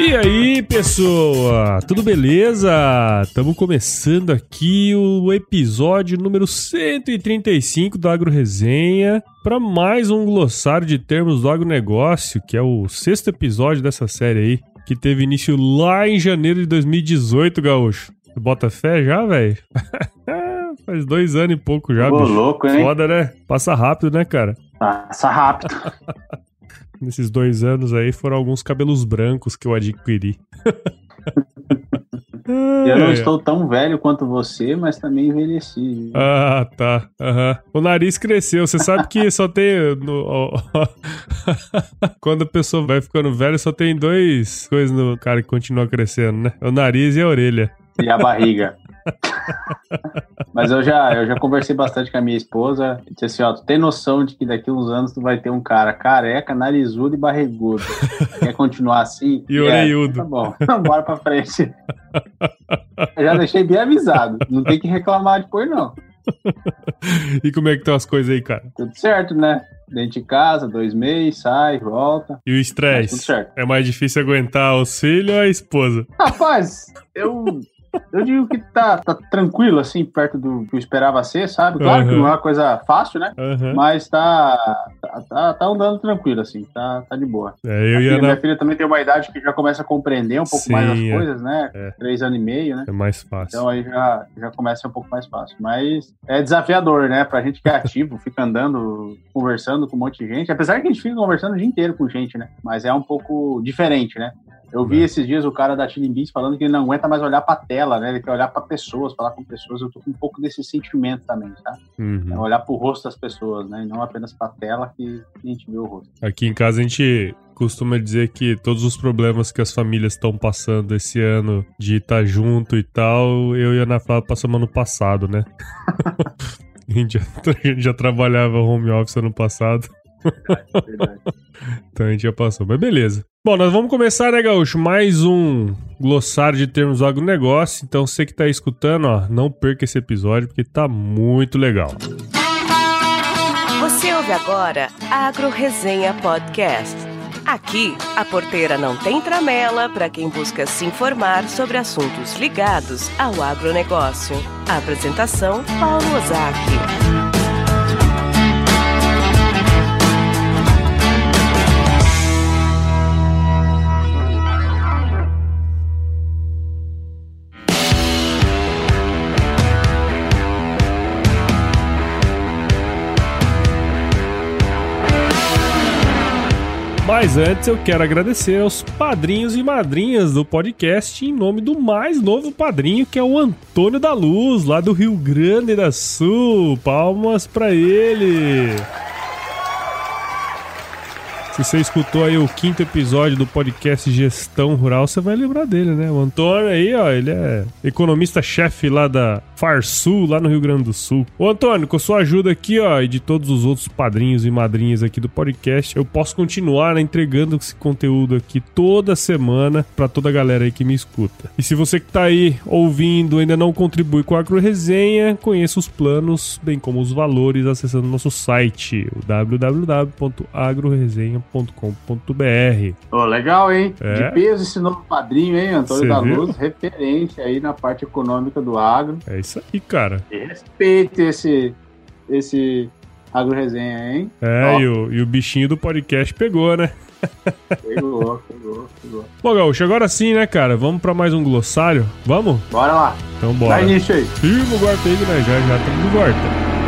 E aí, pessoa? Tudo beleza? Estamos começando aqui o episódio número 135 do Agro Resenha para mais um glossário de termos do agronegócio, que é o sexto episódio dessa série aí, que teve início lá em janeiro de 2018, gaúcho. Bota fé já, velho? Faz dois anos e pouco já, Ô, bicho. louco, hein? Foda, né? Passa rápido, né, cara? Passa rápido. Nesses dois anos aí foram alguns cabelos brancos que eu adquiri. Eu não estou tão velho quanto você, mas também envelheci. Ah, tá. Aham. O nariz cresceu. Você sabe que só tem. no- ó, ó. Quando a pessoa vai ficando velha, só tem dois coisas no cara que continua crescendo, né? O nariz e a orelha. E a barriga. Mas eu já, eu já conversei bastante com a minha esposa. e Disse assim: ó, tu tem noção de que daqui uns anos tu vai ter um cara careca, narizudo e barrigudo. Quer continuar assim? E É, orelhudo. Tá bom, bora pra frente. Eu já deixei bem avisado. Não tem que reclamar depois, não. E como é que estão as coisas aí, cara? Tudo certo, né? Dentro de casa, dois meses, sai, volta. E o estresse? certo. É mais difícil aguentar os filhos ou a esposa? Rapaz, eu. Eu digo que tá, tá tranquilo, assim, perto do que eu esperava ser, sabe? Claro que Uhum. não é uma coisa fácil, né? Aham. Mas tá, tá, tá, tá andando tranquilo, assim, tá, tá de boa. É, eu minha na. filha também tem uma idade que já começa a compreender um pouco Sim, mais as é. coisas, né? É. Três anos e meio, né? É mais fácil. Então aí já, já começa um pouco mais fácil. Mas é desafiador, né? Pra gente que é ativo, fica andando, conversando com um monte de gente. Apesar que a gente fica conversando o dia inteiro com gente, né? Mas é um pouco diferente, né? Eu vi É. esses dias o cara da Tilimbis falando que ele não aguenta mais olhar pra tela, né? Ele quer olhar pra pessoas, falar com pessoas. Eu tô com um pouco desse sentimento também, tá? É Uhum. olhar pro rosto das pessoas, né? E não apenas pra tela que a gente vê o rosto. Aqui em casa a gente costuma dizer que todos os problemas que as famílias estão passando esse ano de estar junto e tal, eu e a Ana Flávia passamos ano passado, né? a, gente já, a gente já trabalhava home office ano passado, Verdade. então a gente já passou. Mas beleza. Bom, nós vamos começar, né, Gaúcho? Mais um glossário de termos do agronegócio. Então você que tá aí escutando, ó, não perca esse episódio porque tá muito legal. Você ouve agora Agro Resenha Podcast. Aqui, a porteira não tem tramela para quem busca se informar sobre assuntos ligados ao agronegócio. A apresentação, Paulo Ozaki. Mas antes eu quero agradecer aos padrinhos e madrinhas do podcast em nome do mais novo padrinho, que é o Antônio da Luz, lá do Rio Grande do Sul. Palmas pra ele! Se você escutou aí o quinto episódio do podcast Gestão Rural, você vai lembrar dele, né? O Antônio aí, ó, ele é economista-chefe lá da Farsul, lá no Rio Grande do Sul. Ô Antônio, com a sua ajuda aqui, ó, e de todos os outros padrinhos e madrinhas aqui do podcast, eu posso continuar né, entregando esse conteúdo aqui toda semana pra toda a galera aí que me escuta. E se você que tá aí ouvindo ainda não contribui com a Agro Resenha, conheça os planos, bem como os valores acessando nosso site, o www.agroresenha.com.br. Ô, legal, hein? É. De peso esse novo padrinho, hein? Antônio Cê da viu? Luz, referência aí na parte econômica do agro. É isso aí, cara. E respeite esse, esse agro resenha, hein? É, e o, e o bichinho do podcast pegou, né? Pegou, pegou, pegou. Bom, Gaúcho, agora sim, né, cara? Vamos pra mais um glossário? Vamos? Bora lá, Então dá bora. início aí. Firma o guarda aí, né? Já já estamos de volta.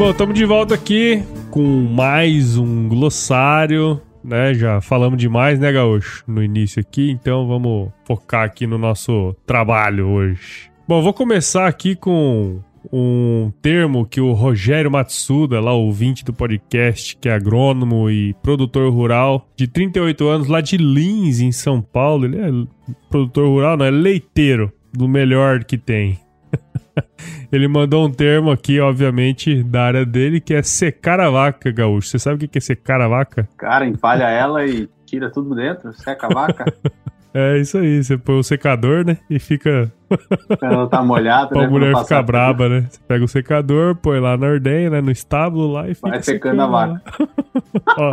Bom, estamos de volta aqui com mais um glossário, né? Já falamos demais, né, Gaúcho? No início aqui, então vamos focar aqui no nosso trabalho hoje. Bom, vou começar aqui com um termo que o Rogério Matsuda, lá ouvinte do podcast, que é agrônomo e produtor rural, de 38 anos, lá de Lins, em São Paulo. Ele é produtor rural, não, é leiteiro, do melhor que tem. Ele mandou um termo aqui, obviamente, da área dele, que é secar a vaca, gaúcho. Você sabe o que é secar a vaca? Cara, empalha ela e tira tudo dentro, seca a vaca. É isso aí, você põe o secador, né? E fica. Ela tá molhada, Pra né? mulher Quando ficar braba, né? Você pega o secador, põe lá na ordenha, né? No estábulo lá e fica. Vai secando a. Ó,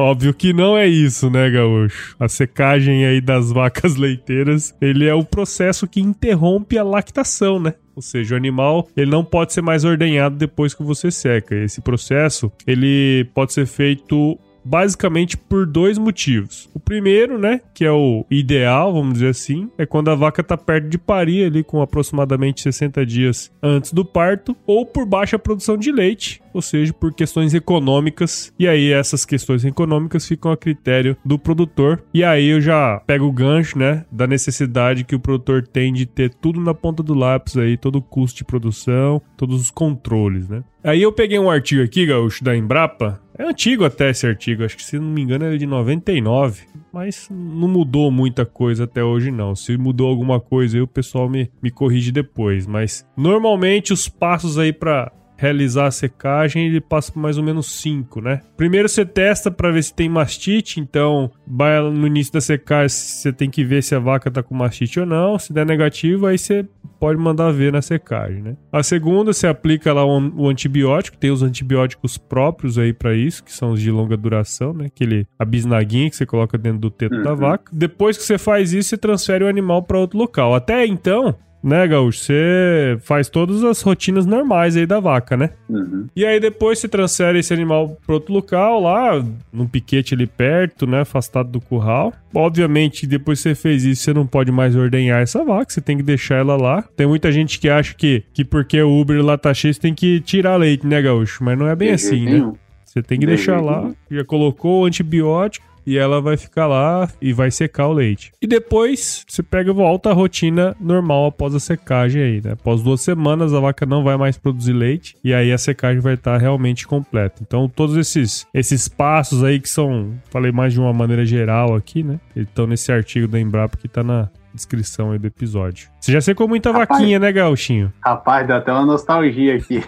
Óbvio que não é isso, né, Gaúcho? A secagem aí das vacas leiteiras, ele é o processo que interrompe a lactação, né? Ou seja, o animal, ele não pode ser mais ordenhado depois que você seca. Esse processo, ele pode ser feito basicamente por dois motivos. O primeiro, né, que é o ideal, vamos dizer assim, é quando a vaca tá perto de parir ali com aproximadamente 60 dias antes do parto, ou por baixa produção de leite, ou seja, por questões econômicas. E aí essas questões econômicas ficam a critério do produtor. E aí eu já pego o gancho, né, da necessidade que o produtor tem de ter tudo na ponta do lápis aí, todo o custo de produção, todos os controles, né? Aí eu peguei um artigo aqui, Gaúcho, da Embrapa. É antigo até esse artigo, acho que se não me engano é de 99, mas não mudou muita coisa até hoje não. Se mudou alguma coisa aí o pessoal me, me corrige depois, mas normalmente os passos aí para realizar a secagem, ele passa por mais ou menos 5, né? Primeiro você testa para ver se tem mastite, então vai no início da secagem, você tem que ver se a vaca tá com mastite ou não. Se der negativo, aí você pode mandar ver na secagem, né? A segunda, você aplica lá o, antibiótico, tem os antibióticos próprios aí para isso, que são os de longa duração, né? Aquele a bisnaguinha que você coloca dentro do teto da Uhum. vaca. Depois que você faz isso, você transfere o animal para outro local. Até então, né, Gaúcho, você faz todas as rotinas normais aí da vaca, né? Uhum. E aí depois você transfere esse animal para outro local, lá, num piquete ali perto, né, afastado do curral. Obviamente, depois que você fez isso, você não pode mais ordenhar essa vaca, você tem que deixar ela lá. Tem muita gente que acha que, que porque o Uber lá tá cheio, você tem que tirar leite, né, Gaúcho? Mas não é bem assim, né? Você tem que De deixar lá, já colocou o antibiótico e ela vai ficar lá e vai secar o leite. E depois você pega e volta à rotina normal após a secagem aí, né? Após duas semanas a vaca não vai mais produzir leite e aí a secagem vai estar realmente completa. Então todos esses esses passos aí que são, falei mais de uma maneira geral aqui, né? Estão nesse artigo da Embrapa que tá na descrição aí do episódio. Você já secou muita Rapaz. vaquinha, né, Gauchinho? Rapaz, deu até uma nostalgia aqui.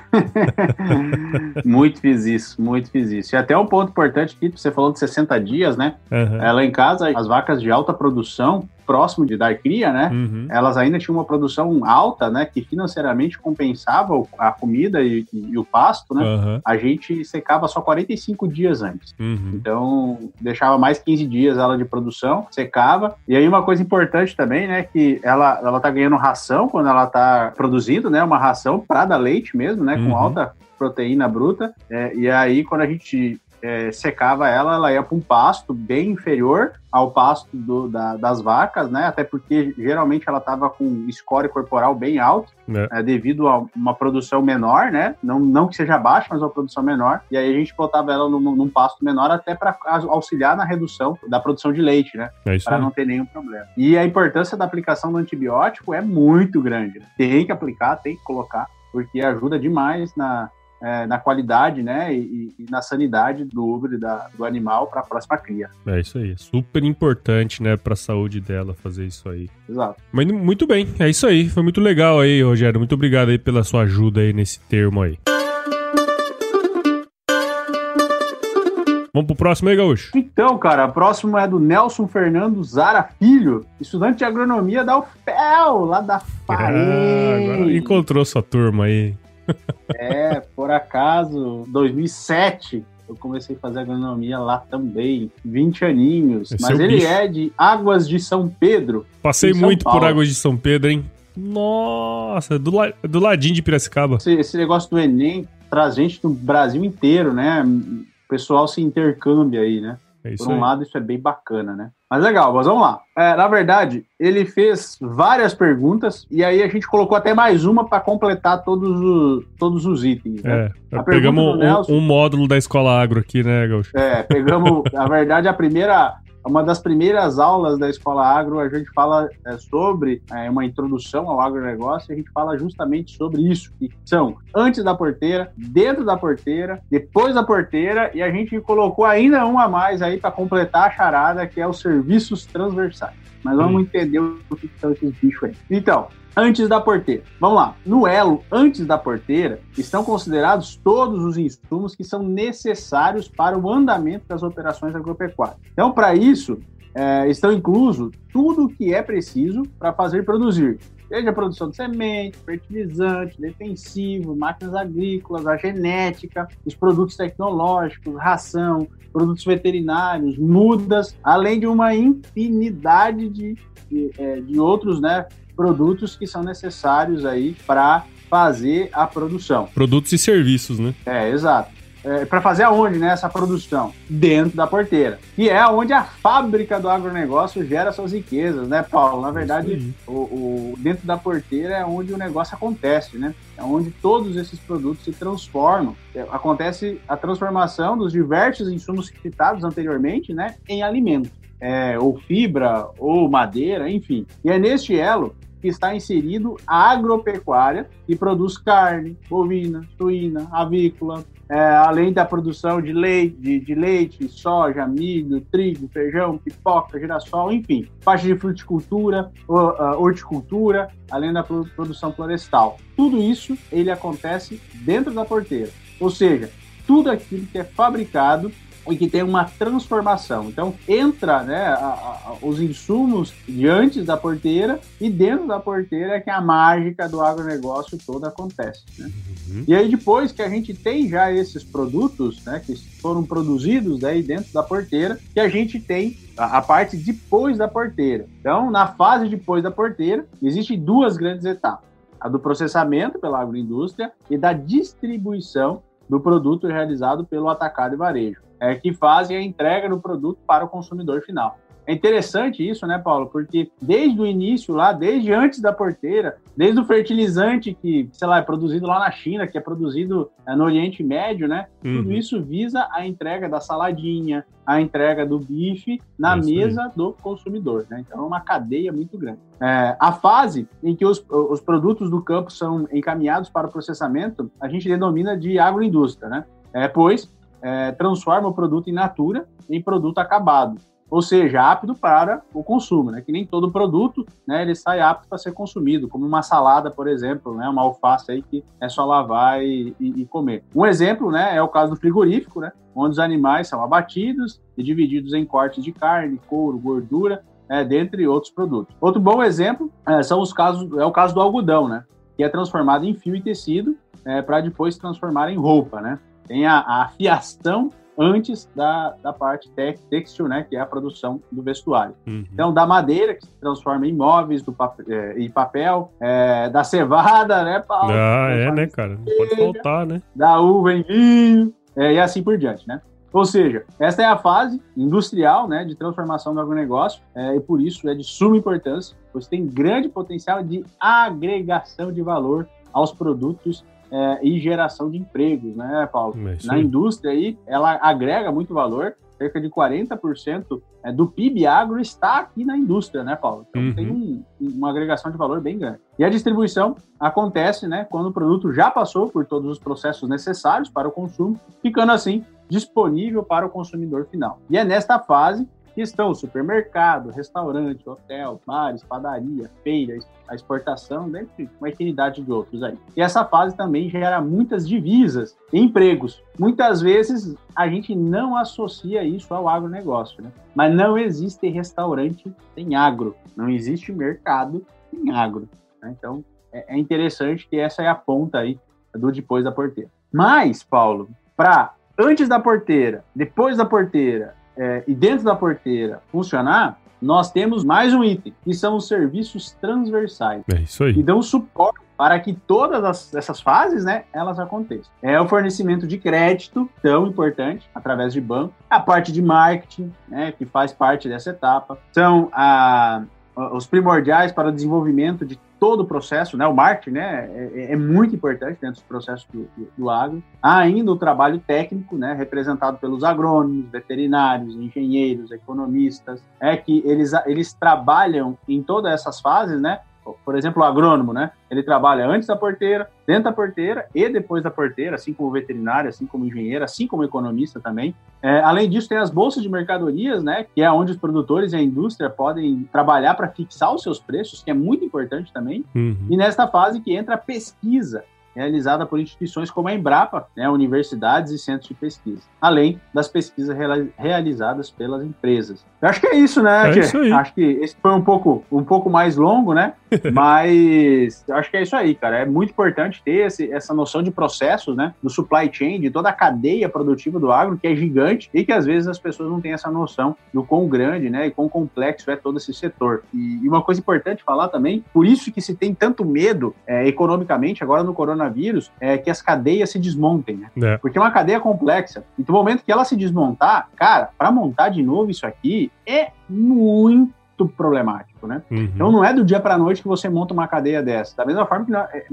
muito fiz isso, muito fiz isso. E até um ponto importante aqui, você falou de 60 dias, né? É, lá em casa, as vacas de alta produção, próximo de dar cria, né? Uhum. Elas ainda tinham uma produção alta, né? Que financeiramente compensava a comida e, e o pasto, né? Aham. A gente secava só 45 dias antes. Uhum. Então, deixava mais 15 dias ela de produção, secava. E aí, uma coisa importante também, né, que ela, ela tá ganhando ração quando ela tá produzindo, né, uma ração para dar leite mesmo, né, Uhum. com alta proteína bruta. É, e aí, quando a gente é, secava ela, ela ia para um pasto bem inferior ao pasto do- da- das vacas, né, até porque geralmente ela tava com score corporal bem alto É. é, devido a uma produção menor, né? Não, não que seja baixa, mas uma produção menor. E aí a gente botava ela num, num pasto menor até para auxiliar na redução da produção de leite, né? É Para não ter nenhum problema. E a importância da aplicação do antibiótico é muito grande. Tem que aplicar, tem que colocar, porque ajuda demais na, é, na qualidade, né? E, e na sanidade do do animal para a próxima cria. É isso aí. Super importante, né, pra saúde dela fazer isso aí. Exato. Mas muito bem, é isso aí. Foi muito legal aí, Rogério. Muito obrigado aí pela sua ajuda aí nesse termo aí. Vamos pro próximo aí, Gaúcho. Então, cara, a próxima é do Nelson Fernando Zara Filho, estudante de agronomia da UFPEL, lá da Ah, agora Parede. encontrou sua turma aí. É, por acaso, 2007, eu comecei a fazer agronomia lá também, 20 aninhos. Esse Mas é ele bicho. é de Águas de São Pedro. Passei São muito por Paulo. Águas de São Pedro, hein? Nossa, é do, la- é do ladinho de Piracicaba. Esse, esse negócio do Enem traz gente do Brasil inteiro, né? O pessoal se intercambia aí, né? É Por um aí. lado, isso é bem bacana, né? Mas legal, mas vamos lá. É, na verdade, ele fez várias perguntas e aí a gente colocou até mais uma para completar todos os, todos os itens. Né? É, pegamos Nelson- um, um módulo da escola agro aqui, né, Gaúcho? É, pegamos, na verdade, a primeira, uma das primeiras aulas da Escola Agro, a gente fala é, sobre é, uma introdução ao agronegócio, e a gente fala justamente sobre isso, que são antes da porteira, dentro da porteira, depois da porteira, e a gente colocou ainda um a mais aí para completar a charada, que é os serviços transversais. Mas vamos entender o que são esses bichos aí. Então, antes da porteira. Vamos lá. No elo antes da porteira estão considerados todos os insumos que são necessários para o andamento das operações agropecuárias. Então, para isso, é, estão inclusos tudo o que é preciso para fazer produzir. Seja a produção de semente, fertilizante, defensivo, máquinas agrícolas, a genética, os produtos tecnológicos, ração, produtos veterinários, mudas, além de uma infinidade de, de, é, de outros né, produtos que são necessários aí para fazer a produção. Produtos e serviços, né? É, exato é, para fazer aonde né, essa produção? Dentro da porteira. E é onde a fábrica do agronegócio gera suas riquezas, né, Paulo? Na verdade, o, o, dentro da porteira é onde o negócio acontece, né? É onde todos esses produtos se transformam. É, acontece a transformação dos diversos insumos citados anteriormente né, em alimentos. É, ou fibra, ou madeira, enfim. E é neste elo que está inserido a agropecuária, que produz carne, bovina, suína, avícola, é, além da produção de leite, de, de, leite, soja, milho, trigo, feijão, pipoca, girassol, enfim, parte de fruticultura, horticultura, além da produção florestal. Tudo isso ele acontece dentro da porteira, ou seja, tudo aquilo que é fabricado e que tem uma transformação. Então, entra né, a, a, os insumos de antes da porteira e dentro da porteira é que a mágica do agronegócio toda acontece. Né? Uhum. E aí, depois que a gente tem já esses produtos né, que foram produzidos aí dentro da porteira, que a gente tem a, a parte depois da porteira. Então, na fase depois da porteira, existem duas grandes etapas. A do processamento pela agroindústria e da distribuição do produto realizado pelo atacado e varejo é, que fazem a entrega do produto para o consumidor final. É interessante isso, né, Paulo? Porque desde o início lá, desde antes da porteira, desde o fertilizante que, sei lá, é produzido lá na China, que é produzido é, no Oriente Médio, né? Uhum. Tudo isso visa a entrega da saladinha, a entrega do bife na mesa do consumidor, né? Então é uma cadeia muito grande. É, a fase em que os, os produtos do campo são encaminhados para o processamento, a gente denomina de agroindústria, né? É, pois é, transforma o produto in natura em produto acabado, ou seja, apto para o consumo, né? Que nem todo produto, né, ele sai apto para ser consumido, como uma salada, por exemplo, né, uma alface aí que é só lavar e, e, e, comer. Um exemplo, né, é o caso do frigorífico, né, onde os animais são abatidos e divididos em cortes de carne, couro, gordura, é, dentre outros produtos. Outro bom exemplo é, são os casos, é o caso do algodão, né, que é transformado em fio e tecido é, para depois se transformar em roupa, né. Tem a, a fiação antes da, da parte textil, né, que é a produção do vestuário. Uhum. Então, da madeira, que se transforma em móveis do papel, é, em papel, é, da cevada, né, Paulo? Ah, é, né, cara? Não pode faltar, né? Da uva em vinho, é, e assim por diante, né? Ou seja, essa é a fase industrial né, de transformação do agronegócio é, e por isso é de suma importância, pois tem grande potencial de agregação de valor aos produtos é, e geração de empregos, né, Paulo? É Na indústria aí, ela agrega muito valor, cerca de 40% é, do PIB agro está aqui na indústria, né, Paulo? Então uhum. tem um, uma agregação de valor bem grande. E a distribuição acontece, né, quando o produto já passou por todos os processos necessários para o consumo, ficando assim disponível para o consumidor final. E é nesta fase que estão supermercado, restaurante, hotel, bares, padaria, feiras, a exportação, dentre uma infinidade de outros aí. E essa fase também gera muitas divisas e empregos. Muitas vezes a gente não associa isso ao agronegócio, né? Mas não existe restaurante sem agro, não existe mercado sem agro. Né? Então é, é interessante que essa é a ponta aí do depois da porteira. Mas, Paulo, para antes da porteira, depois da porteira é, e dentro da porteira funcionar, nós temos mais um item, que são os serviços transversais. É isso aí. Que dão suporte para que todas as, essas fases, né, elas aconteçam. É o fornecimento de crédito, tão importante, através de banco. A parte de marketing, né, que faz parte dessa etapa. São a, os primordiais para o desenvolvimento de todo o processo, né? O marketing, né? É, é muito importante dentro do processo do, do, do, agro. Há ainda o trabalho técnico, né? Representado pelos agrônomos, veterinários, engenheiros, economistas, é que eles, eles trabalham em todas essas fases, né? Por exemplo, o agrônomo, né? Ele trabalha antes da porteira, dentro da porteira e depois da porteira, assim como veterinário, assim como engenheiro, assim como economista também. É, além disso, tem as bolsas de mercadorias, né? Que é onde os produtores e a indústria podem trabalhar para fixar os seus preços, que é muito importante também. Uhum. E nesta fase que entra a pesquisa realizada por instituições como a Embrapa, né, universidades e centros de pesquisa, além das pesquisas realizadas pelas empresas. Eu acho que é isso, né? É isso aí. Acho que esse foi um pouco, um pouco mais longo, né? Mas eu acho que é isso aí, cara. É muito importante ter esse, essa noção de processos, né? Do supply chain, de toda a cadeia produtiva do agro, que é gigante e que às vezes as pessoas não têm essa noção do quão grande, né? E quão complexo é todo esse setor. E, e uma coisa importante falar também, por isso que se tem tanto medo é, economicamente agora no coronavírus, é que as cadeias se desmontem, né? É. Porque é uma cadeia complexa. E no momento que ela se desmontar, cara, para montar de novo isso aqui é muito problemático, né? Uhum. Então não é do dia para a noite que você monta uma cadeia dessa. Da mesma forma que não é,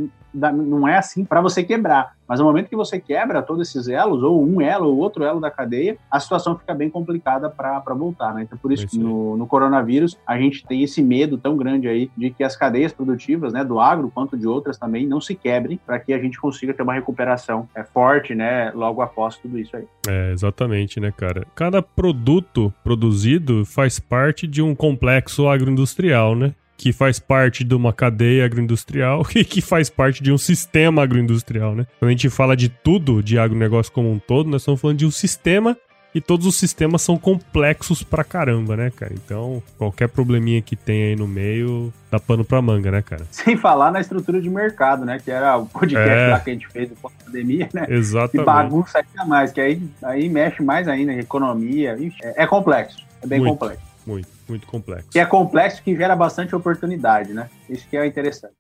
não é assim para você quebrar. Mas no momento que você quebra todos esses elos, ou um elo ou outro elo da cadeia, a situação fica bem complicada para voltar, né? Então por isso que no, no, coronavírus a gente tem esse medo tão grande aí de que as cadeias produtivas, né, do agro quanto de outras também, não se quebrem para que a gente consiga ter uma recuperação é, forte, né, logo após tudo isso aí. É, exatamente, né, cara? Cada produto produzido faz parte de um complexo agroindustrial, né? que faz parte de uma cadeia agroindustrial e que faz parte de um sistema agroindustrial, né? Quando a gente fala de tudo, de agronegócio como um todo, nós estamos falando de um sistema e todos os sistemas são complexos pra caramba, né, cara? Então, qualquer probleminha que tem aí no meio, dá pano pra manga, né, cara? Sem falar na estrutura de mercado, né? Que era o podcast é. lá que a gente fez do pandemia, né? Exatamente. Que bagunça ainda mais, que aí, aí mexe mais ainda em economia. É, é complexo, é bem muito, complexo. Muito muito complexo. Que é complexo que gera bastante oportunidade, né? Isso que é interessante.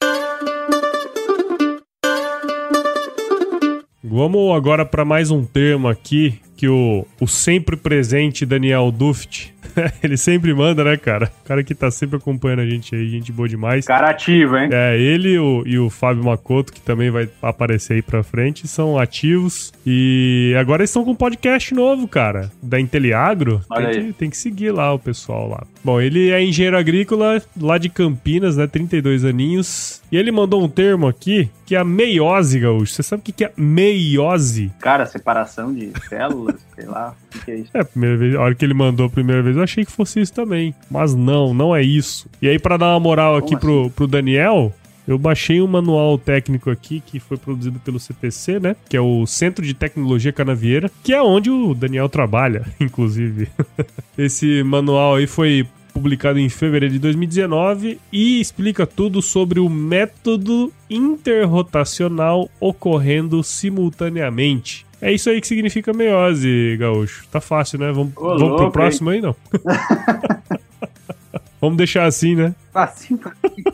Vamos agora para mais um termo aqui que o, o sempre presente Daniel Duft ele sempre manda, né, cara? O cara que tá sempre acompanhando a gente aí, gente boa demais. Cara ativo, hein? É, ele o, e o Fábio Macoto, que também vai aparecer aí pra frente, são ativos. E agora eles estão com um podcast novo, cara, da Inteliagro. Olha tem, aí. Que, tem que seguir lá o pessoal lá. Bom, ele é engenheiro agrícola lá de Campinas, né? 32 aninhos. E ele mandou um termo aqui que é a meiose, Gaúcho. Você sabe o que é meiose? Cara, separação de células, sei lá. O que é isso? É, a primeira vez, a hora que ele mandou a primeira vez, eu achei que fosse isso também. Mas não, não é isso. E aí, para dar uma moral aqui pro, assim? pro Daniel, eu baixei um manual técnico aqui que foi produzido pelo CTC, né? Que é o Centro de Tecnologia Canavieira, que é onde o Daniel trabalha, inclusive. Esse manual aí foi publicado em fevereiro de 2019 e explica tudo sobre o método interrotacional ocorrendo simultaneamente. É isso aí que significa meiose, gaúcho. Tá fácil, né? Vamos, Ô, vamos louco, pro próximo hein? aí, não? vamos deixar assim, né? Facinho, facinho.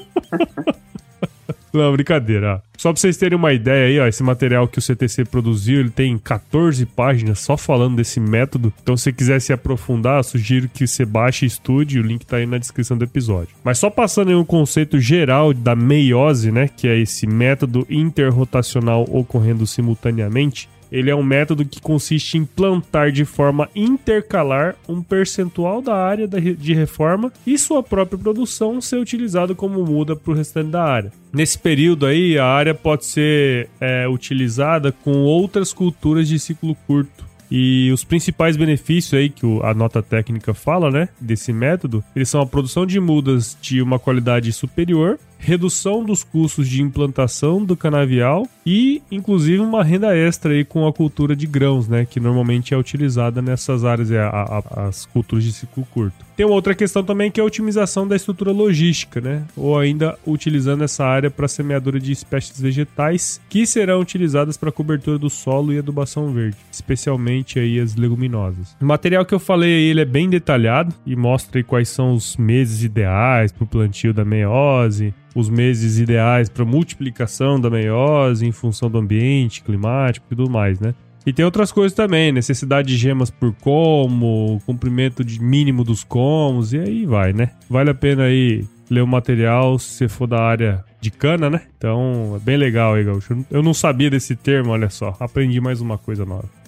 Não, brincadeira. Só pra vocês terem uma ideia aí, ó, esse material que o CTC produziu, ele tem 14 páginas só falando desse método. Então, se você quiser se aprofundar, sugiro que você baixe e estude, o link tá aí na descrição do episódio. Mas só passando em um conceito geral da meiose, né, que é esse método interrotacional ocorrendo simultaneamente, ele é um método que consiste em plantar de forma intercalar um percentual da área de reforma e sua própria produção ser utilizado como muda para o restante da área. Nesse período aí, a área pode ser é, utilizada com outras culturas de ciclo curto. E os principais benefícios aí que a nota técnica fala, né, desse método, eles são a produção de mudas de uma qualidade superior, redução dos custos de implantação do canavial e, inclusive, uma renda extra aí com a cultura de grãos, né? Que normalmente é utilizada nessas áreas, é a, a, as culturas de ciclo curto. Tem uma outra questão também que é a otimização da estrutura logística, né? Ou ainda utilizando essa área para semeadura de espécies vegetais que serão utilizadas para cobertura do solo e adubação verde, especialmente aí as leguminosas. O material que eu falei aí, ele é bem detalhado e mostra aí quais são os meses ideais para o plantio da meiose, os meses ideais para multiplicação da meiose em função do ambiente climático e tudo mais, né? E tem outras coisas também, necessidade de gemas por como, comprimento de mínimo dos comos, e aí vai, né? Vale a pena aí ler o material se você for da área de cana, né? Então é bem legal aí, Gaúcho. Eu não sabia desse termo, olha só. Aprendi mais uma coisa nova.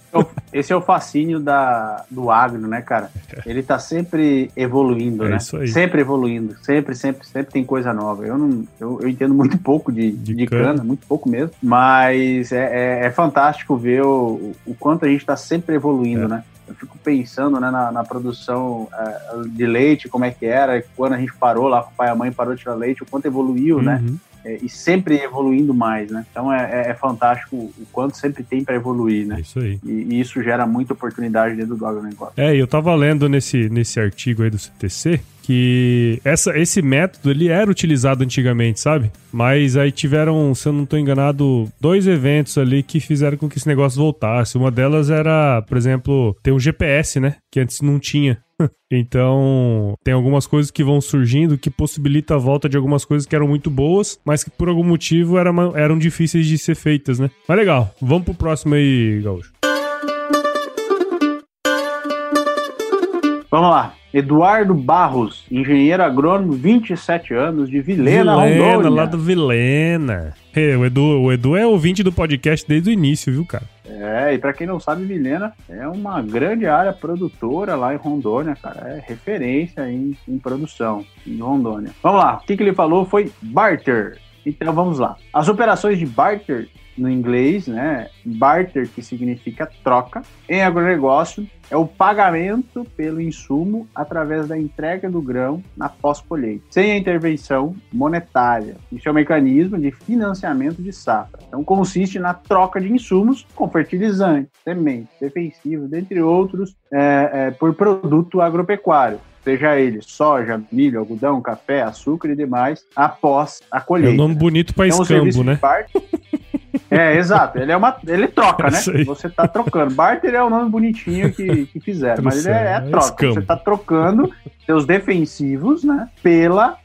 Esse é o fascínio da, do agro, né, cara? Ele tá sempre evoluindo, é né? Isso aí. Sempre evoluindo. Sempre, sempre, sempre tem coisa nova. Eu não, eu, eu entendo muito pouco de, de, de cana. cana. muito pouco mesmo. Mas é, é, é fantástico ver o, o, quanto a gente tá sempre evoluindo, é. né? Eu fico pensando né, na, na produção é, de leite, como é que era, quando a gente parou lá com o pai e a mãe parou de tirar leite, o quanto evoluiu, né? uhum. né? É, e sempre evoluindo mais, né? Então é, é, é fantástico o quanto sempre tem para evoluir, né? É isso aí. E, e, isso gera muita oportunidade dentro do agronegócio. É, eu tava lendo nesse, nesse artigo aí do CTC que essa, esse método ele era utilizado antigamente, sabe? Mas aí tiveram, se eu não estou enganado, dois eventos ali que fizeram com que esse negócio voltasse. Uma delas era, por exemplo, ter um GPS, né? Que antes não tinha. Então, tem algumas coisas que vão surgindo que possibilita a volta de algumas coisas que eram muito boas, mas que por algum motivo eram, eram difíceis de ser feitas, né? Mas legal, vamos pro próximo aí, Gaúcho. Vamos lá. Eduardo Barros, engenheiro agrônomo, 27 anos, de Vilena, Vilena Rondônia. lá do Vilena. É, o, Edu, o Edu é ouvinte do podcast desde o início, viu, cara? É, e para quem não sabe, Vilena é uma grande área produtora lá em Rondônia, cara. É referência em, em produção em Rondônia. Vamos lá, o que, que ele falou foi barter. Então vamos lá. As operações de barter no inglês, né? Barter, que significa troca, em agronegócio é o pagamento pelo insumo através da entrega do grão na pós-colheita, sem a intervenção monetária. Isso é um mecanismo de financiamento de safra. Então, consiste na troca de insumos com fertilizantes, sementes, defensivos, dentre outros, é, é, por produto agropecuário seja ele soja, milho, algodão, café, açúcar e demais, após a colheita. É um nome bonito para então, escambo, né? É, exato. Ele é uma. Ele troca, né? Você tá trocando. Barter é o nome bonitinho que, que fizeram, mas ele é, é troca. Escambo. Você tá trocando seus defensivos, né? Pela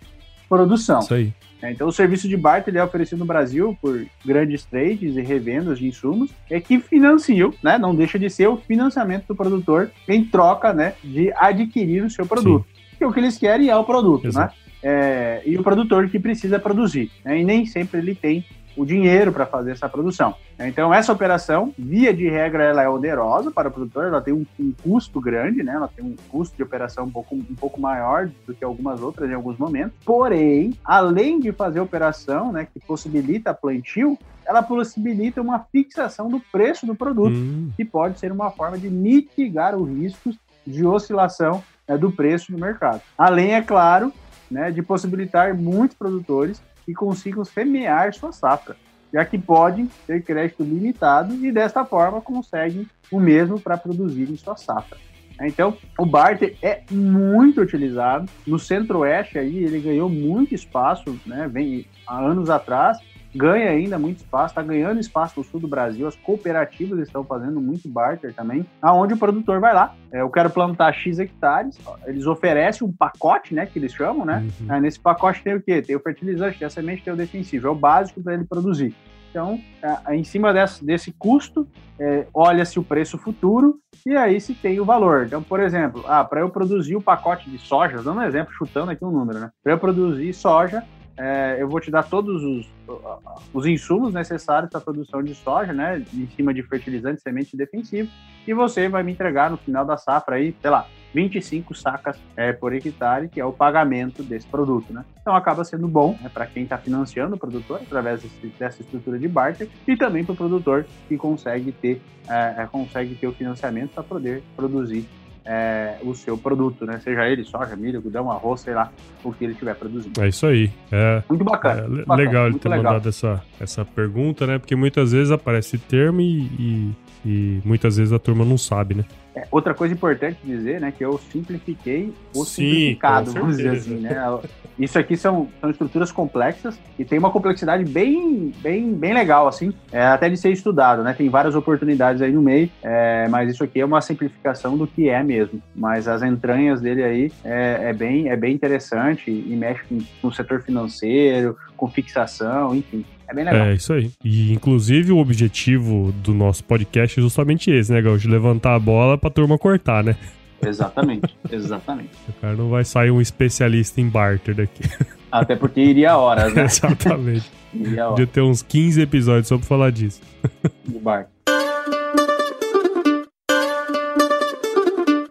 produção. Isso aí. É, então, o serviço de barter é oferecido no Brasil por grandes trades e revendas de insumos, é que financiam, né, não deixa de ser o financiamento do produtor em troca né, de adquirir o seu produto. Sim. Que o que eles querem é o produto, né? Exato. né? É, e o produtor que precisa produzir. Né? E nem sempre ele tem o dinheiro para fazer essa produção. Então, essa operação, via de regra, ela é onerosa para o produtor, ela tem um, um, custo grande, né? ela tem um custo de operação um pouco, um pouco maior do que algumas outras em alguns momentos. Porém, além de fazer operação né, que possibilita plantio, ela possibilita uma fixação do preço do produto, hum. que pode ser uma forma de mitigar os riscos de oscilação né, do preço no mercado. Além, é claro, né, de possibilitar muitos produtores que consigam semear sua safra, já que podem ter crédito limitado e desta forma conseguem o mesmo para produzirem sua safra. Então, o barter é muito utilizado. No centro-oeste aí, ele ganhou muito espaço, né? Vem há anos atrás, ganha ainda muito espaço, está ganhando espaço no sul do Brasil, as cooperativas estão fazendo muito barter também, aonde o produtor vai lá, é, eu quero plantar X hectares, eles oferecem um pacote, né, que eles chamam, né, uhum. Aí, nesse pacote tem o quê? Tem o fertilizante, tem a semente, tem o defensivo, é o básico para ele produzir. Então, em cima desse, desse custo, é, olha-se o preço futuro e aí se tem o valor. Então, por exemplo, ah, para eu produzir o pacote de soja, dando um exemplo, chutando aqui um número, né? Para eu produzir soja, é, eu vou te dar todos os, os insumos necessários para a produção de soja, né, em cima de fertilizante, semente defensivo, e você vai me entregar no final da safra aí, sei lá, 25 sacas é, por hectare, que é o pagamento desse produto, né? Então acaba sendo bom né, para quem está financiando o produtor através dessa estrutura de barter e também para o produtor que consegue ter, é, é consegue ter o financiamento para poder produzir é, o seu produto, né? Seja ele soja, milho, algodão, arroz, sei lá, o que ele estiver produzindo. É isso aí. É, muito bacana. É, muito bacana, legal ele ter legal. mandado essa, essa pergunta, né? Porque muitas vezes aparece termo e, e, e muitas vezes a turma não sabe, né? É, outra coisa importante dizer, né, que eu simplifiquei o Sim, simplificado, vamos dizer assim, né? Isso aqui são, são estruturas complexas e tem uma complexidade bem, bem, bem legal, assim, é, até de ser estudado, né? Tem várias oportunidades aí no meio, é, mas isso aqui é uma simplificação do que é mesmo. Mas as entranhas dele aí é, é bem, é bem interessante e mexe com, com o setor financeiro, com fixação, enfim. É bem legal. É, isso aí. E, inclusive, o objetivo do nosso podcast é justamente esse, né, Gaúcho? Levantar a bola pra turma cortar, né? Exatamente, exatamente. O cara não vai sair um especialista em barter daqui. Até porque iria horas, né? Exatamente. iria horas. Podia ter uns 15 episódios só pra falar disso. De barter.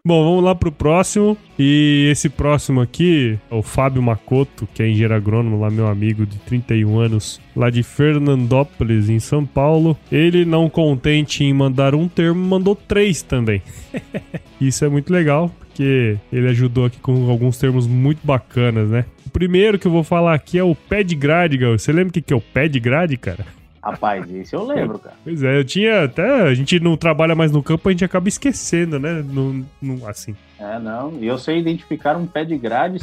Bom, vamos lá pro próximo. E esse próximo aqui, o Fábio Macoto, que é engenheiro agrônomo lá, meu amigo de 31 anos, lá de Fernandópolis, em São Paulo. Ele, não contente em mandar um termo, mandou três também. Isso é muito legal, porque ele ajudou aqui com alguns termos muito bacanas, né? O primeiro que eu vou falar aqui é o pé de grade, Gal. Você lembra o que é o pé de grade, cara? Rapaz, isso eu lembro, cara. Pois é, eu tinha até. A gente não trabalha mais no campo, a gente acaba esquecendo, né? No, no, assim. É, não. E eu sei identificar um pé de grade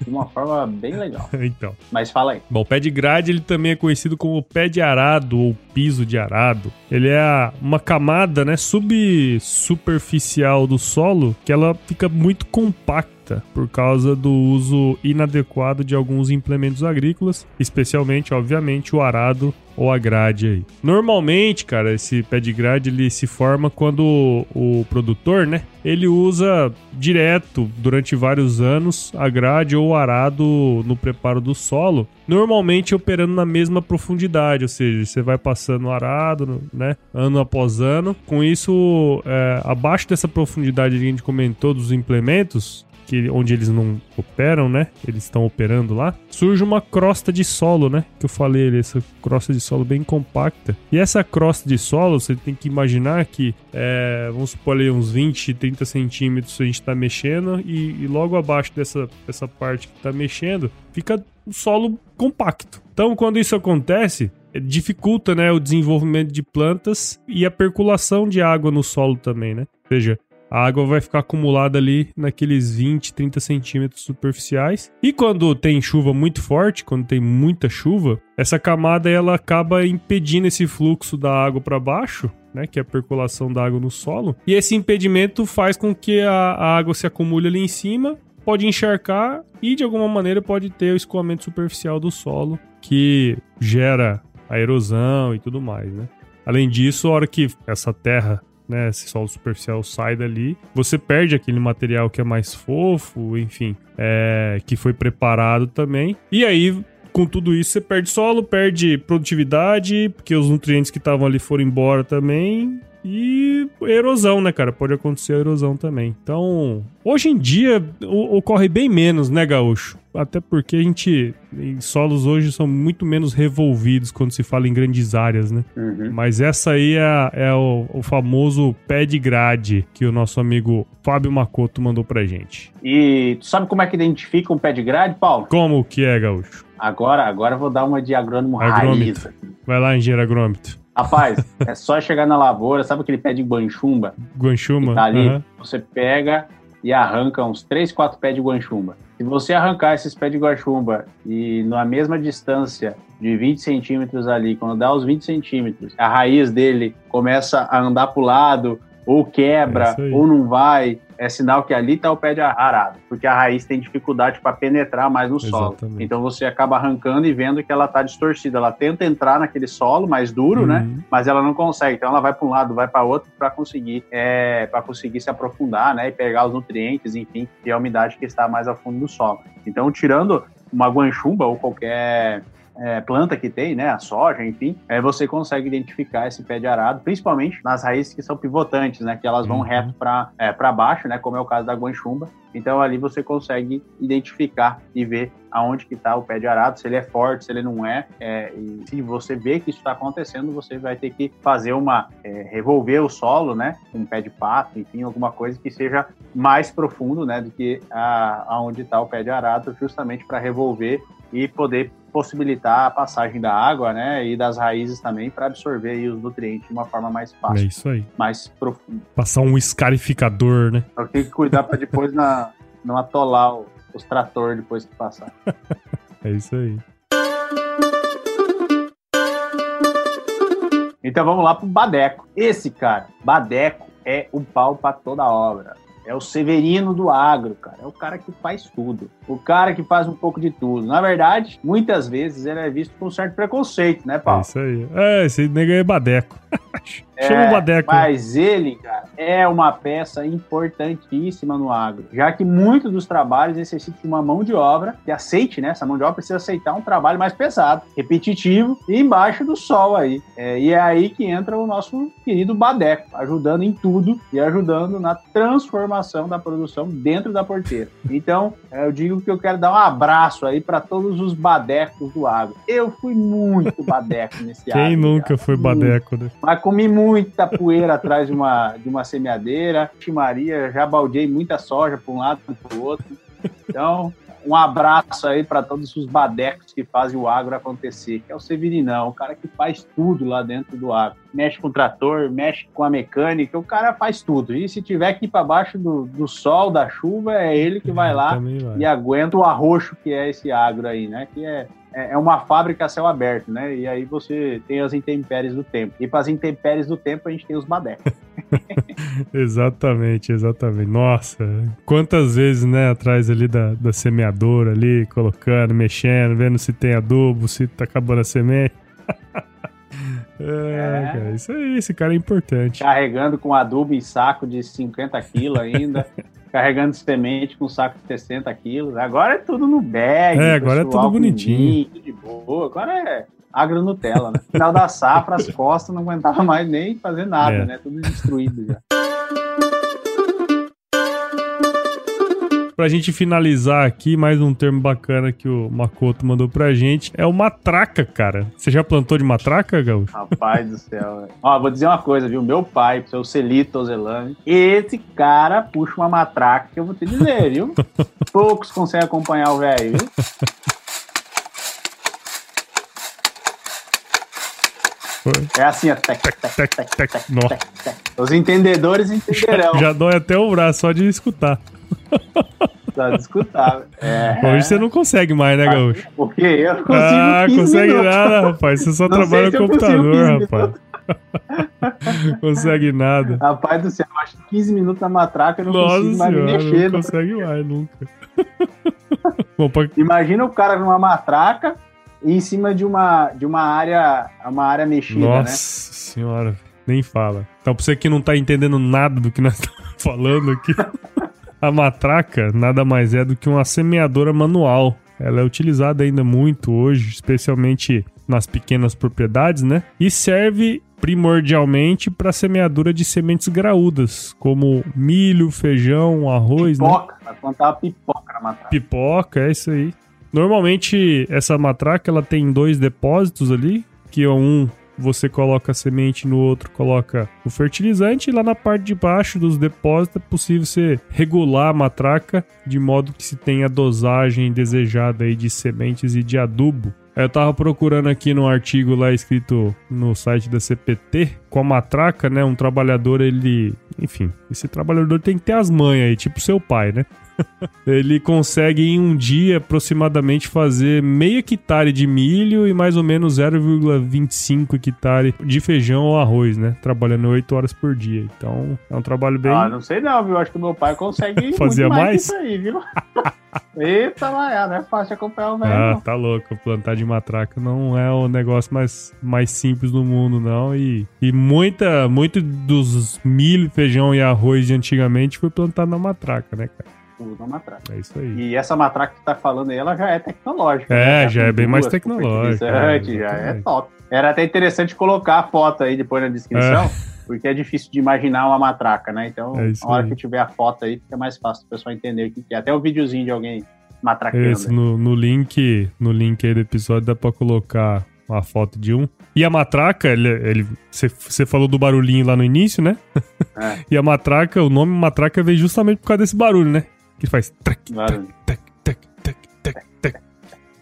de uma forma bem legal. então. Mas fala aí. Bom, o pé de grade ele também é conhecido como pé de arado ou piso de arado. Ele é uma camada, né, subsuperficial do solo que ela fica muito compacta por causa do uso inadequado de alguns implementos agrícolas, especialmente, obviamente, o arado ou a grade aí. Normalmente, cara, esse pé de grade ele se forma quando o, produtor, né, ele usa direto durante vários anos a grade ou o arado no preparo do solo, normalmente operando na mesma profundidade, ou seja, você vai passando o arado, né, ano após ano. Com isso, é, abaixo dessa profundidade que a gente comentou dos implementos, que, onde eles não operam, né? Eles estão operando lá. Surge uma crosta de solo, né? Que eu falei, essa crosta de solo bem compacta. E essa crosta de solo, você tem que imaginar que, é, vamos supor ali, uns 20, 30 centímetros a gente está mexendo, e, e, logo abaixo dessa, dessa parte que está mexendo, fica um solo compacto. Então, quando isso acontece, dificulta né, o desenvolvimento de plantas e a percolação de água no solo também, né? Ou seja, a água vai ficar acumulada ali naqueles 20, 30 centímetros superficiais. E quando tem chuva muito forte, quando tem muita chuva, essa camada ela acaba impedindo esse fluxo da água para baixo, né, que é a percolação da água no solo. E esse impedimento faz com que a, a água se acumule ali em cima, pode encharcar e de alguma maneira pode ter o escoamento superficial do solo, que gera a erosão e tudo mais, né? Além disso, a hora que essa terra né, esse solo superficial sai dali, você perde aquele material que é mais fofo, enfim, é, que foi preparado também. E aí, com tudo isso, você perde solo, perde produtividade, porque os nutrientes que estavam ali foram embora também. E erosão, né, cara? Pode acontecer a erosão também. Então, hoje em dia ocorre bem menos, né, Gaúcho? Até porque a gente. Em solos hoje são muito menos revolvidos quando se fala em grandes áreas, né? Uhum. Mas essa aí é, é o, o, famoso pé de grade que o nosso amigo Fábio Macoto mandou pra gente. E tu sabe como é que identifica um pé de grade, Paulo? Como que é, Gaúcho? Agora, agora eu vou dar uma de agrônomo raiz. Vai lá, engenheiro agrômetro. Rapaz, é só chegar na lavoura, sabe aquele pé de guanchumba? Guanchumba? Tá ali, uhum. você pega e arranca uns 3, 4 pés de guanchumba. Se você arrancar esses pés de guanchumba e na mesma distância de 20 centímetros ali, quando dá os 20 centímetros, a raiz dele começa a andar para o lado, ou quebra, é ou não vai, é sinal que ali está o pé de arado, porque a raiz tem dificuldade para penetrar mais no Exatamente. solo. Então você acaba arrancando e vendo que ela está distorcida. Ela tenta entrar naquele solo mais duro, né? uhum. né? Mas ela não consegue. Então ela vai para um lado, vai para outro para conseguir, é, para conseguir se aprofundar, né? E pegar os nutrientes, enfim, e a umidade que está mais ao fundo do solo. Então tirando uma guanchumba ou qualquer é, planta que tem, né, a soja, enfim, é, você consegue identificar esse pé de arado, principalmente nas raízes que são pivotantes, né, que elas vão uhum. reto para é, baixo, né, como é o caso da guanchumba. Então ali você consegue identificar e ver aonde que está o pé de arado, se ele é forte, se ele não é. é e se você vê que isso está acontecendo, você vai ter que fazer uma é, revolver o solo, né, com um pé de pato, enfim, alguma coisa que seja mais profundo, né, do que a, aonde está o pé de arado, justamente para revolver e poder possibilitar a passagem da água, né, e das raízes também para absorver os nutrientes de uma forma mais fácil. É isso aí. Mais profunda. Passar um escarificador, né? Só tem que cuidar para depois na, não atolar os tratores depois que passar. é isso aí. Então vamos lá pro Badeco. Esse cara, Badeco, é o pau para toda obra. É o Severino do agro, cara. É o cara que faz tudo. O cara que faz um pouco de tudo. Na verdade, muitas vezes ele é visto com um certo preconceito, né, Paulo? É isso aí. É, esse nega é badeco. Chama é, o Badeco. Mas ele, cara, é uma peça importantíssima no agro, já que muitos dos trabalhos necessitam de uma mão de obra que aceite, né? Essa mão de obra precisa aceitar um trabalho mais pesado, repetitivo e embaixo do sol aí. É, e é aí que entra o nosso querido Badeco, ajudando em tudo e ajudando na transformação transformação da produção dentro da porteira. Então, eu digo que eu quero dar um abraço aí para todos os badecos do agro. Eu fui muito badeco nesse Quem agro. nunca cara. foi badeco, né? Mas comi muita poeira atrás de uma, de uma semeadeira. Maria, já baldeei muita soja para um lado e para o outro. Então, um abraço aí para todos os badecos que fazem o agro acontecer, que é o Severinão, o cara que faz tudo lá dentro do agro. Mexe com o trator, mexe com a mecânica, o cara faz tudo. E se tiver que ir para baixo do, do sol, da chuva, é ele que vai lá vai. e aguenta o arroxo que é esse agro aí, né? Que é, é é uma fábrica a céu aberto, né? E aí você tem as intempéries do tempo. E para as intempéries do tempo a gente tem os badecos. Exatamente, exatamente. Nossa, quantas vezes, né, atrás ali da, da semeadora ali, colocando, mexendo, vendo se tem adubo, se tá acabando a semente. é, É. cara, isso aí, esse cara é importante. carregando com adubo em saco de 50 quilos ainda, carregando semente com saco de 60 quilos. Agora é tudo no bag. É, agora é tudo bonitinho. vinho, tudo de boa. Agora é agro Nutella, né? Final da safra, as costas não aguentava mais nem fazer nada, É. né? Tudo destruído já. Pra gente finalizar aqui, mais um termo bacana que o Makoto mandou pra gente é o matraca, cara. Você já plantou de matraca, Gaúcho? Rapaz do céu. velho. Ó, vou dizer uma coisa, viu? Meu pai, seu Celito Ozelani, esse cara puxa uma matraca que eu vou te dizer, viu? Poucos conseguem acompanhar o velho, viu? É assim, ó. Tec, tec, tec, tec. Os entendedores entenderão. Já dói até o braço só de escutar. Tá escutar. É. Hoje você não consegue mais, né, Gaúcho? Porque eu não consigo Ah, 15 consegue minutos. nada, rapaz. Você só Não trabalha no computador, 15 rapaz. consegue nada. Rapaz do céu, eu acho que 15 minutos na matraca eu não Nossa consigo mais senhora, mexer. não não. consegue mais nunca. Bom, pra... Imagina o cara numa matraca e em cima de uma, de uma área uma área mexida, Nossa né? senhora, nem fala. Então, pra você que não tá entendendo nada do que nós estamos falando aqui, a matraca nada mais é do que uma semeadora manual. Ela é utilizada ainda muito hoje, especialmente nas pequenas propriedades, né? E serve primordialmente para semeadura de sementes graúdas, como milho, feijão, arroz, né? Pipoca, vai plantar uma pipoca na matraca. Pipoca, é isso aí. Normalmente essa matraca ela tem dois depósitos ali, que é um você coloca a semente, no outro coloca o fertilizante e lá na parte de baixo dos depósitos é possível você regular a matraca de modo que se tenha a dosagem desejada aí de sementes e de adubo. Eu tava procurando aqui no artigo lá escrito no site da CPT, com a matraca, né, um trabalhador ele, enfim, esse trabalhador tem que ter as manhas aí, tipo seu pai, né? Ele consegue em um dia aproximadamente fazer meio hectare de milho e mais ou menos 0,25 hectare de feijão ou arroz, né? Trabalhando 8 horas por dia. Então é um trabalho bem. Ah, não sei não, viu? Acho que o meu pai consegue muito mais, mais? isso aí, viu? Eita, lá, não é fácil acompanhar o velho, Ah, não. tá louco. Plantar de matraca não é o negócio mais, mais simples do mundo, não. E, e muita, muito dos milho, feijão e arroz de antigamente foi plantado na matraca, né, cara? Na matraca. É isso aí. E essa matraca que tu tá falando aí, ela já é tecnológica. É, né? já com é bem mais tecnológica, é, já é top. Era até interessante colocar a foto aí depois na descrição, porque é difícil de imaginar uma matraca, né? Então, É na hora aí. que tiver a foto aí, fica mais fácil o pessoal entender o que é. Até o videozinho de alguém matraqueando. Esse, no, no link, no link aí do episódio dá pra colocar uma foto de um. E a matraca, ele, ele você falou do barulhinho lá no início, né? É. E a matraca, o nome matraca veio justamente por causa desse barulho, né? Que faz Barulho. tac, tac, tac, tac, tac.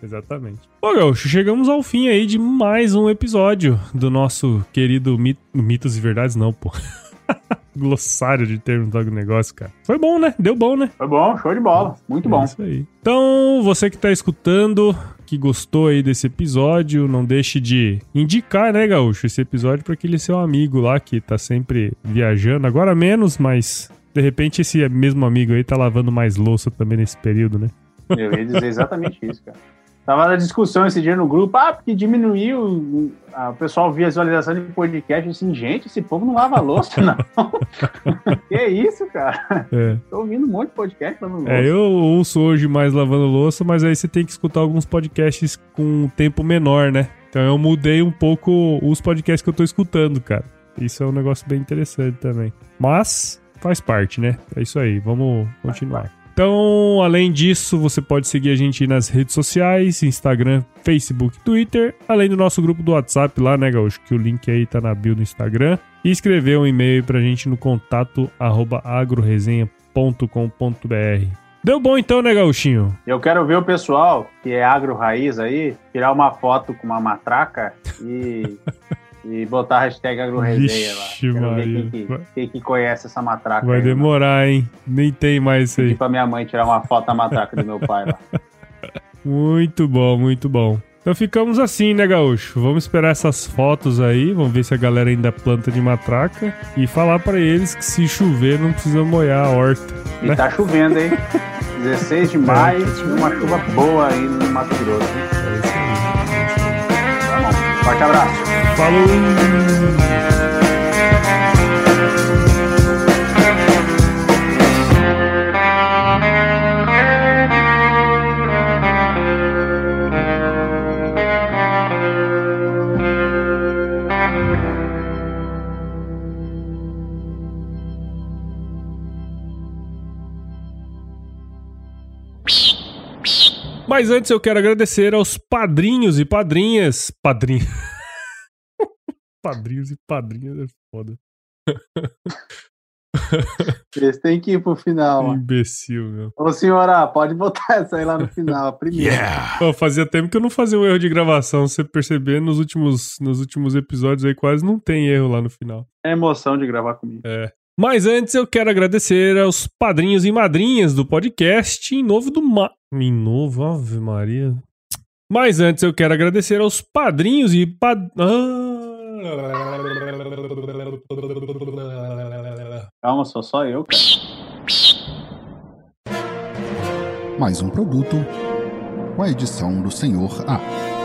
Exatamente. Bom, Gaúcho, chegamos ao fim aí de mais um episódio do nosso querido Mi- Mitos e Verdades, não, pô. Glossário de termos do agronegócio, cara. Foi bom, né? Deu bom, né? Foi bom, show de bola. Muito É bom. isso aí. Então, você que tá escutando, que gostou aí desse episódio, não deixe de indicar, né, Gaúcho, esse episódio para aquele seu amigo lá que tá sempre viajando. Agora menos, mas de repente esse mesmo amigo aí tá lavando mais louça também nesse período, né? Eu ia dizer exatamente isso, cara. Tava na discussão esse dia no grupo, ah, porque diminuiu, o pessoal via visualização de podcast, assim, gente, esse povo não lava louça, não. que isso, cara? É. Tô ouvindo um monte de podcast lavando louça. É, eu ouço hoje mais lavando louça, mas aí você tem que escutar alguns podcasts com um tempo menor, né? Então eu mudei um pouco os podcasts que eu tô escutando, cara. Isso é um negócio bem interessante também. Mas faz parte, né? É isso aí, vamos continuar. Então, além disso, você pode seguir a gente nas redes sociais, Instagram, Facebook, Twitter, além do nosso grupo do WhatsApp lá, né, Gaúcho? Que o link aí tá na bio do Instagram. E escrever um e-mail pra gente no contato arroba agroresenha.com.br. Deu bom então, né, Gauchinho? Eu quero ver o pessoal que é agro raiz aí, tirar uma foto com uma matraca e e botar a hashtag agroresenha lá. Quero quem que, quem que conhece essa matraca. Vai aí, demorar, mano. hein? Nem tem mais isso aí. pra minha mãe tirar uma foto da matraca do meu pai lá. Muito bom, muito bom. Então ficamos assim, né, Gaúcho? Vamos esperar essas fotos aí, vamos ver se a galera ainda planta de matraca e falar para eles que se chover não precisa molhar a horta. E né? tá chovendo, hein? 16 de maio, é. uma chuva boa aí no Mato Grosso. É isso aí. Tá bom. Forte abraço. Falou! Mas antes eu quero agradecer aos padrinhos e padrinhas. Padrinhos. padrinhos e padrinhas é foda. Esse tem que ir pro final. Mano. Imbecil, meu. Ô, senhora, pode botar essa aí lá no final, primeiro. Yeah. Pô, fazia tempo que eu não fazia um erro de gravação. Se você perceber, nos últimos, nos últimos episódios aí quase não tem erro lá no final. É emoção de gravar comigo. É. Mas antes eu quero agradecer aos padrinhos e madrinhas do podcast em novo do Ma... Em novo, Ave Maria. Mas antes eu quero agradecer aos padrinhos e pad... Ah... Calma, sou só eu, cara. Mais um produto com a edição do Senhor A.